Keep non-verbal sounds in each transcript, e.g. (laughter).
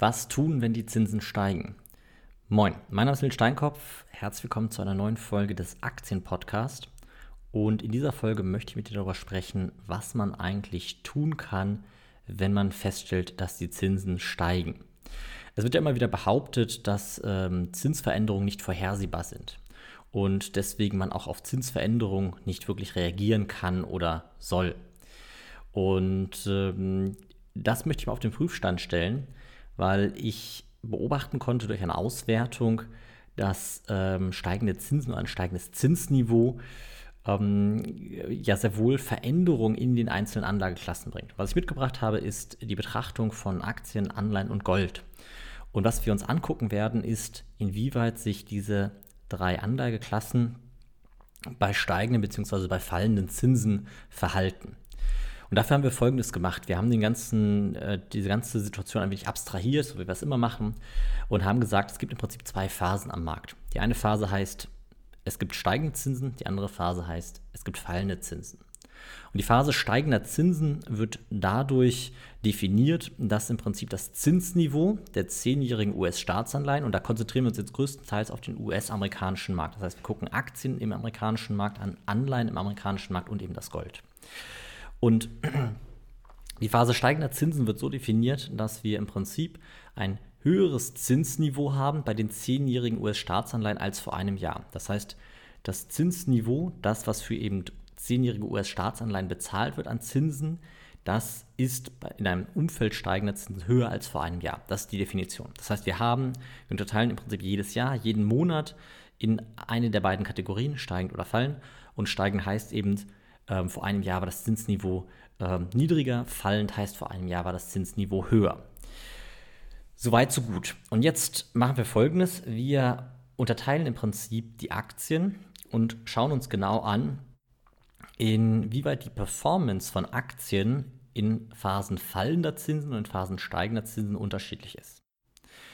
Was tun, wenn die Zinsen steigen? Moin, mein Name ist Lil Steinkopf. Herzlich willkommen zu einer neuen Folge des Aktienpodcasts. Und in dieser Folge möchte ich mit dir darüber sprechen, was man eigentlich tun kann, wenn man feststellt, dass die Zinsen steigen. Es wird ja immer wieder behauptet, dass ähm, Zinsveränderungen nicht vorhersehbar sind und deswegen man auch auf Zinsveränderungen nicht wirklich reagieren kann oder soll. Und ähm, das möchte ich mal auf den Prüfstand stellen, weil ich beobachten konnte durch eine Auswertung, dass ähm, steigende Zinsen oder ein steigendes Zinsniveau ähm, ja sehr wohl Veränderungen in den einzelnen Anlageklassen bringt. Was ich mitgebracht habe, ist die Betrachtung von Aktien, Anleihen und Gold. Und was wir uns angucken werden, ist, inwieweit sich diese drei Anlageklassen bei steigenden bzw. bei fallenden Zinsen verhalten. Und dafür haben wir Folgendes gemacht. Wir haben den ganzen, äh, diese ganze Situation ein wenig abstrahiert, so wie wir es immer machen, und haben gesagt, es gibt im Prinzip zwei Phasen am Markt. Die eine Phase heißt, es gibt steigende Zinsen, die andere Phase heißt, es gibt fallende Zinsen. Und die Phase steigender Zinsen wird dadurch definiert, dass im Prinzip das Zinsniveau der zehnjährigen US-Staatsanleihen, und da konzentrieren wir uns jetzt größtenteils auf den US-amerikanischen Markt, das heißt, wir gucken Aktien im amerikanischen Markt an, Anleihen im amerikanischen Markt und eben das Gold. Und (clears throat) die Phase steigender Zinsen wird so definiert, dass wir im Prinzip ein höheres Zinsniveau haben bei den zehnjährigen US-Staatsanleihen als vor einem Jahr. Das heißt, das Zinsniveau, das, was für eben zehnjährige US-Staatsanleihen bezahlt wird an Zinsen, das ist in einem Umfeld steigender Zinsen höher als vor einem Jahr. Das ist die Definition. Das heißt, wir haben, wir unterteilen im Prinzip jedes Jahr, jeden Monat in eine der beiden Kategorien, steigend oder fallen. Und steigend heißt eben, ähm, vor einem Jahr war das Zinsniveau ähm, niedriger, fallend heißt vor einem Jahr war das Zinsniveau höher. Soweit, so gut. Und jetzt machen wir folgendes. Wir unterteilen im Prinzip die Aktien und schauen uns genau an, inwieweit die Performance von Aktien in Phasen fallender Zinsen und in Phasen steigender Zinsen unterschiedlich ist.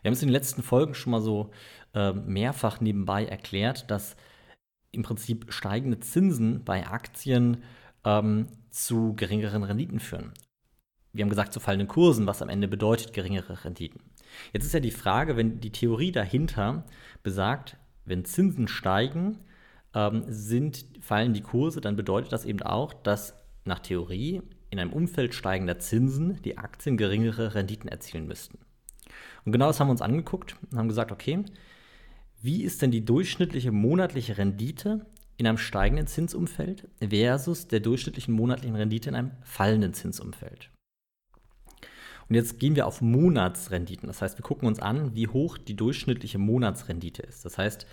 Wir haben es in den letzten Folgen schon mal so äh, mehrfach nebenbei erklärt, dass im Prinzip steigende Zinsen bei Aktien ähm, zu geringeren Renditen führen. Wir haben gesagt, zu fallenden Kursen, was am Ende bedeutet geringere Renditen. Jetzt ist ja die Frage, wenn die Theorie dahinter besagt, wenn Zinsen steigen, ähm, sind, fallen die Kurse, dann bedeutet das eben auch, dass nach Theorie in einem Umfeld steigender Zinsen die Aktien geringere Renditen erzielen müssten. Und genau das haben wir uns angeguckt und haben gesagt, okay, wie ist denn die durchschnittliche monatliche Rendite in einem steigenden Zinsumfeld versus der durchschnittlichen monatlichen Rendite in einem fallenden Zinsumfeld? Und jetzt gehen wir auf Monatsrenditen. Das heißt, wir gucken uns an, wie hoch die durchschnittliche Monatsrendite ist. Das heißt,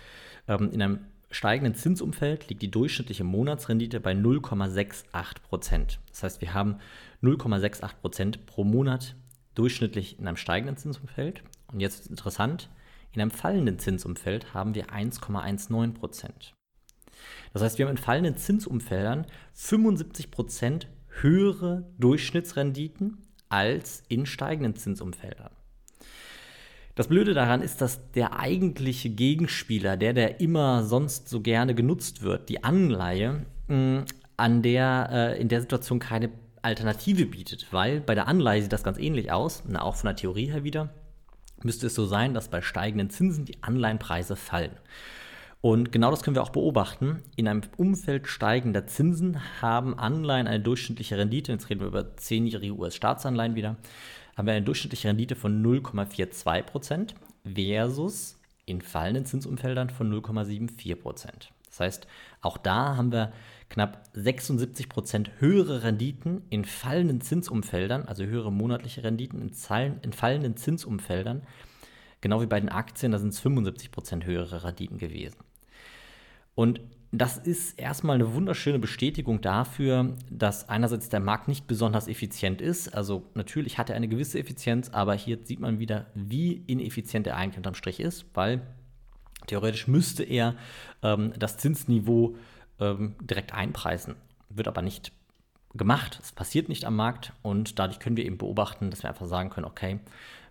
ähm, in einem steigenden Zinsumfeld liegt die durchschnittliche Monatsrendite bei 0,68 Prozent. Das heißt, wir haben 0,68 Prozent pro Monat durchschnittlich in einem steigenden Zinsumfeld. Und jetzt ist interessant, in einem fallenden Zinsumfeld haben wir 1,19 Prozent. Das heißt, wir haben in fallenden Zinsumfeldern 75 Prozent höhere Durchschnittsrenditen als in steigenden Zinsumfeldern. Das Blöde daran ist, dass der eigentliche Gegenspieler, der, der immer sonst so gerne genutzt wird, die Anleihe, mh, an der äh, in der Situation keine Alternative bietet, weil bei der Anleihe sieht das ganz ähnlich aus, na, auch von der Theorie her wieder müsste es so sein, dass bei steigenden Zinsen die Anleihenpreise fallen. Und genau das können wir auch beobachten. In einem Umfeld steigender Zinsen haben Anleihen eine durchschnittliche Rendite, jetzt reden wir über 10-jährige US-Staatsanleihen wieder, haben wir eine durchschnittliche Rendite von 0,42% versus in fallenden Zinsumfeldern von 0,74%. Das heißt, auch da haben wir knapp 76 Prozent höhere Renditen in fallenden Zinsumfeldern, also höhere monatliche Renditen in, Zahlen, in fallenden Zinsumfeldern. Genau wie bei den Aktien, da sind es 75 Prozent höhere Renditen gewesen. Und das ist erstmal eine wunderschöne Bestätigung dafür, dass einerseits der Markt nicht besonders effizient ist. Also natürlich hat er eine gewisse Effizienz, aber hier sieht man wieder, wie ineffizient er eigentlich unterm Strich ist, weil theoretisch müsste er ähm, das Zinsniveau ähm, direkt einpreisen. Wird aber nicht gemacht. Es passiert nicht am Markt und dadurch können wir eben beobachten, dass wir einfach sagen können, okay,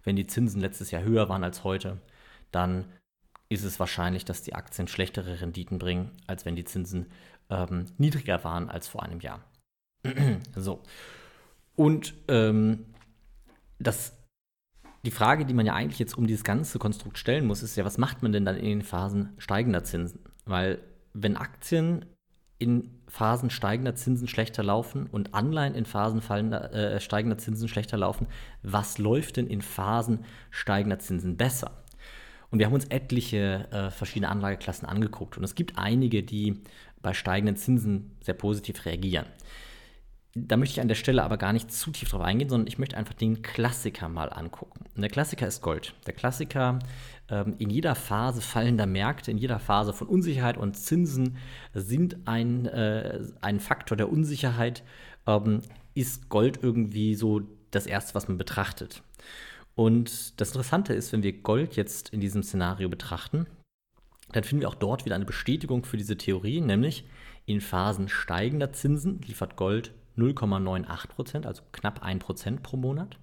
wenn die Zinsen letztes Jahr höher waren als heute, dann ist es wahrscheinlich, dass die Aktien schlechtere Renditen bringen, als wenn die Zinsen ähm, niedriger waren als vor einem Jahr. (clears throat) so. Und ähm, das die Frage, die man ja eigentlich jetzt um dieses ganze Konstrukt stellen muss, ist ja, was macht man denn dann in den Phasen steigender Zinsen? Weil wenn Aktien in Phasen steigender Zinsen schlechter laufen und Anleihen in Phasen fallender, äh, steigender Zinsen schlechter laufen, was läuft denn in Phasen steigender Zinsen besser? Und wir haben uns etliche äh, verschiedene Anlageklassen angeguckt und es gibt einige, die bei steigenden Zinsen sehr positiv reagieren. Da möchte ich an der Stelle aber gar nicht zu tief drauf eingehen, sondern ich möchte einfach den Klassiker mal angucken. Und der Klassiker ist Gold. Der Klassiker ähm, in jeder Phase fallender Märkte, in jeder Phase von Unsicherheit und Zinsen sind ein, äh, ein Faktor der Unsicherheit, ähm, ist Gold irgendwie so das Erste, was man betrachtet. Und das Interessante ist, wenn wir Gold jetzt in diesem Szenario betrachten, dann finden wir auch dort wieder eine Bestätigung für diese Theorie, nämlich in Phasen steigender Zinsen liefert Gold 0,98% also knapp 1% pro Monat.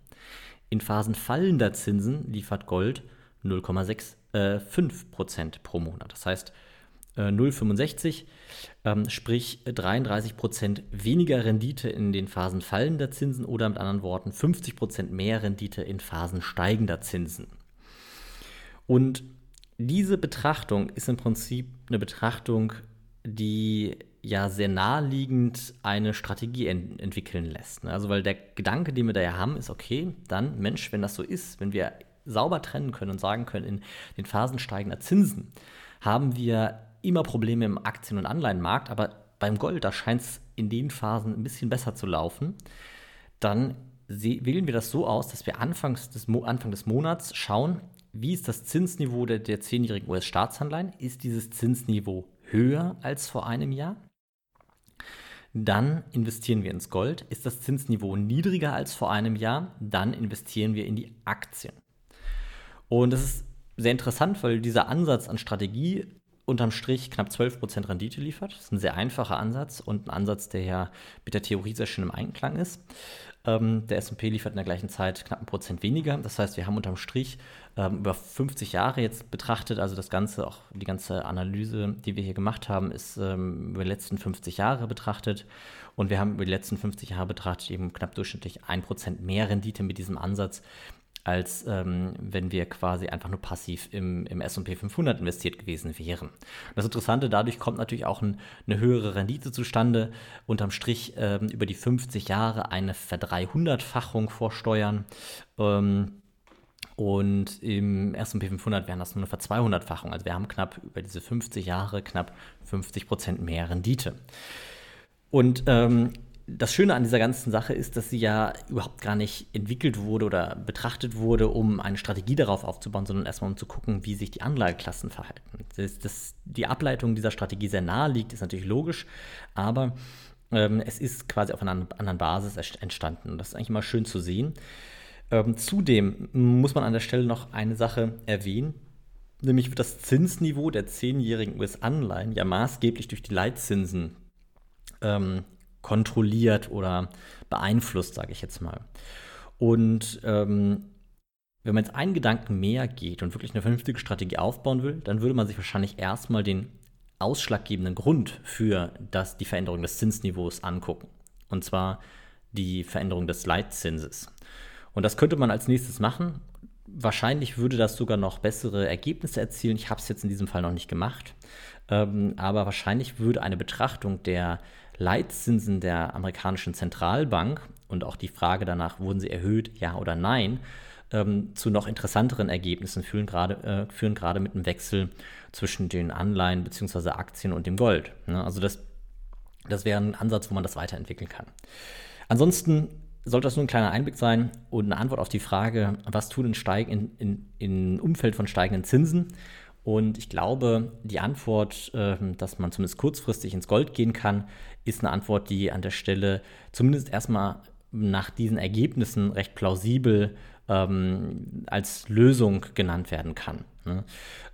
In Phasen fallender Zinsen liefert Gold 0,65% äh, pro Monat. Das heißt, äh, 0,65, ähm, sprich 33% weniger Rendite in den Phasen fallender Zinsen oder mit anderen Worten 50% mehr Rendite in Phasen steigender Zinsen. Und diese Betrachtung ist im Prinzip eine Betrachtung, die ja sehr naheliegend eine Strategie ent entwickeln lässt. Ne? Also weil der Gedanke, den wir da ja haben, ist, okay, dann Mensch, wenn das so ist, wenn wir sauber trennen können und sagen können, in den Phasen steigender Zinsen haben wir immer Probleme im Aktien- und Anleihenmarkt, aber beim Gold, da scheint es in den Phasen ein bisschen besser zu laufen, dann wählen wir das so aus, dass wir Anfangs des Anfang des Monats schauen, wie ist das Zinsniveau der, der 10-jährigen US-Staatsanleihen? Ist dieses Zinsniveau höher als vor einem Jahr? Dann investieren wir ins Gold. Ist das Zinsniveau niedriger als vor einem Jahr? Dann investieren wir in die Aktien. Und das ist sehr interessant, weil dieser Ansatz an Strategie unterm Strich knapp 12% Rendite liefert. Das ist ein sehr einfacher Ansatz und ein Ansatz, der ja mit der Theorie sehr schön im Einklang ist. Ähm, der SP liefert in der gleichen Zeit knapp ein Prozent weniger. Das heißt, wir haben unterm Strich ähm, über 50 Jahre jetzt betrachtet, also das Ganze, auch die ganze Analyse, die wir hier gemacht haben, ist ähm, über die letzten 50 Jahre betrachtet. Und wir haben über die letzten 50 Jahre betrachtet eben knapp durchschnittlich ein Prozent mehr Rendite mit diesem Ansatz als ähm, wenn wir quasi einfach nur passiv im, im SP 500 investiert gewesen wären. Das Interessante, dadurch kommt natürlich auch ein, eine höhere Rendite zustande. Unterm Strich ähm, über die 50 Jahre eine Verdreihundertfachung vor Steuern. Ähm, und im SP 500 wären das nur eine Verzweihundertfachung. Also wir haben knapp über diese 50 Jahre knapp 50 Prozent mehr Rendite. Und ähm, das Schöne an dieser ganzen Sache ist, dass sie ja überhaupt gar nicht entwickelt wurde oder betrachtet wurde, um eine Strategie darauf aufzubauen, sondern erstmal um zu gucken, wie sich die Anlageklassen verhalten. Das, das, die Ableitung dieser Strategie sehr nahe liegt, ist natürlich logisch, aber ähm, es ist quasi auf einer anderen Basis entstanden. Und das ist eigentlich mal schön zu sehen. Ähm, zudem muss man an der Stelle noch eine Sache erwähnen. Nämlich wird das Zinsniveau der zehnjährigen US-Anleihen ja maßgeblich durch die Leitzinsen ähm, kontrolliert oder beeinflusst, sage ich jetzt mal. Und ähm, wenn man jetzt einen Gedanken mehr geht und wirklich eine vernünftige Strategie aufbauen will, dann würde man sich wahrscheinlich erstmal den ausschlaggebenden Grund für das, die Veränderung des Zinsniveaus angucken. Und zwar die Veränderung des Leitzinses. Und das könnte man als nächstes machen. Wahrscheinlich würde das sogar noch bessere Ergebnisse erzielen. Ich habe es jetzt in diesem Fall noch nicht gemacht. Ähm, aber wahrscheinlich würde eine Betrachtung der Leitzinsen der amerikanischen Zentralbank und auch die Frage danach, wurden sie erhöht, ja oder nein, ähm, zu noch interessanteren Ergebnissen führen gerade, äh, führen gerade mit dem Wechsel zwischen den Anleihen bzw. Aktien und dem Gold. Ne? Also das, das wäre ein Ansatz, wo man das weiterentwickeln kann. Ansonsten sollte das nur ein kleiner Einblick sein und eine Antwort auf die Frage, was tun in, in, in, in Umfeld von steigenden Zinsen und ich glaube, die Antwort, ähm, dass man zumindest kurzfristig ins Gold gehen kann, ist eine Antwort, die an der Stelle zumindest erstmal nach diesen Ergebnissen recht plausibel ähm, als Lösung genannt werden kann. Ne?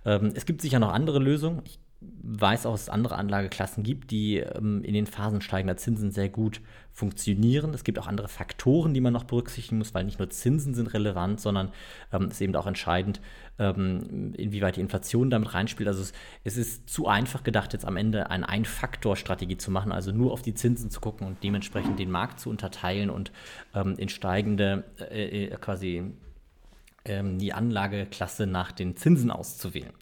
Ähm, es gibt sicher noch andere Lösungen. Ich weiß auch, dass es andere Anlageklassen gibt, die ähm, in den Phasen steigender Zinsen sehr gut funktionieren. Es gibt auch andere Faktoren, die man noch berücksichtigen muss, weil nicht nur Zinsen sind relevant, sondern ähm, es ist eben auch entscheidend, ähm, inwieweit die Inflation damit reinspielt. Also es, es, ist zu einfach gedacht, jetzt am Ende eine Ein-Faktor-Strategie zu machen, also nur auf die Zinsen zu gucken und dementsprechend den Markt zu unterteilen und ähm, in steigende äh, äh quasi ähm, die Anlageklasse nach den Zinsen auszuwählen.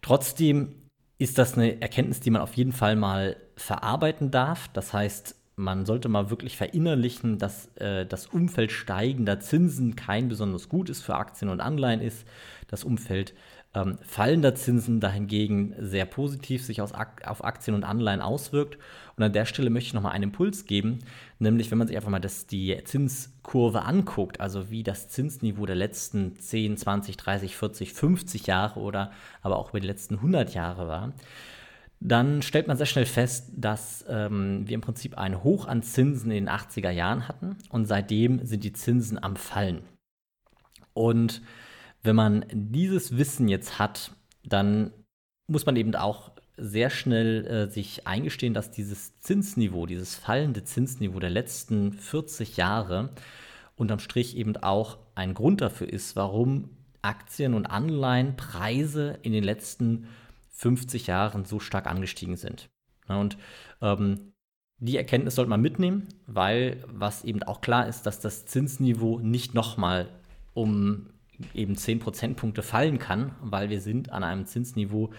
Trotzdem ist das eine Erkenntnis, die man auf jeden Fall mal verarbeiten darf. Das heißt, man sollte mal wirklich verinnerlichen, dass äh, das Umfeld steigender Zinsen kein besonders gutes für Aktien und Anleihen ist. Das Umfeld ähm, fallender Zinsen dahingegen sehr positiv sich aus, auf Aktien und Anleihen auswirkt. Und an der Stelle möchte ich nochmal einen Impuls geben, nämlich wenn man sich einfach mal das, die Zinskurve anguckt, also wie das Zinsniveau der letzten 10, 20, 30, 40, 50 Jahre oder aber auch über die letzten 100 Jahre war, dann stellt man sehr schnell fest, dass ähm, wir im Prinzip ein Hoch an Zinsen in den 80er Jahren hatten und seitdem sind die Zinsen am Fallen. Und wenn man dieses Wissen jetzt hat, dann muss man eben auch sehr schnell äh, sich eingestehen, dass dieses Zinsniveau, dieses fallende Zinsniveau der letzten 40 Jahre unterm Strich eben auch ein Grund dafür ist, warum Aktien- und Anleihenpreise in den letzten 50 Jahren so stark angestiegen sind. Und ähm, die Erkenntnis sollte man mitnehmen, weil was eben auch klar ist, dass das Zinsniveau nicht nochmal um eben 10 Prozentpunkte fallen kann, weil wir sind an einem Zinsniveau,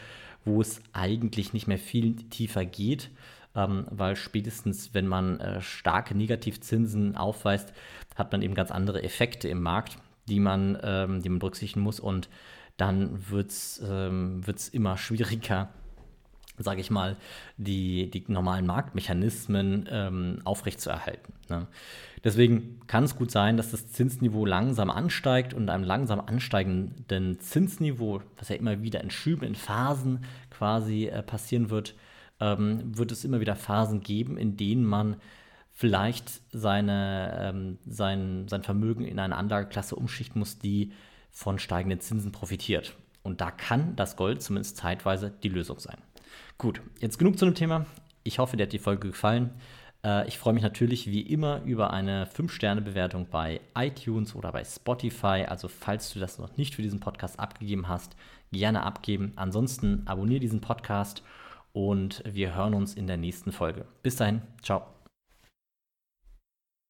wo es eigentlich nicht mehr viel tiefer geht, ähm, weil spätestens, wenn man äh, starke Negativzinsen aufweist, hat man eben ganz andere Effekte im Markt, die man, ähm, die man berücksichtigen muss. Und dann wird es ähm, immer (laughs) schwieriger, sage ich mal, die, die normalen Marktmechanismen ähm, aufrechtzuerhalten. Ne? Deswegen kann es gut sein, dass das Zinsniveau langsam ansteigt und einem langsam ansteigenden Zinsniveau, was ja immer wieder in Schüben, in Phasen quasi äh, passieren wird, ähm, wird es immer wieder Phasen geben, in denen man vielleicht seine, ähm, sein, sein Vermögen in eine Anlageklasse umschichten muss, die von steigenden Zinsen profitiert. Und da kann das Gold zumindest zeitweise die Lösung sein. Gut, jetzt genug zu dem Thema. Ich hoffe, dir hat die Folge gefallen. Äh, ich freue mich natürlich wie immer über eine 5-Sterne-Bewertung bei iTunes oder bei Spotify. Also falls du das noch nicht für diesen Podcast abgegeben hast, gerne abgeben. Ansonsten abonniere diesen Podcast und wir hören uns in der nächsten Folge. Bis dahin, ciao.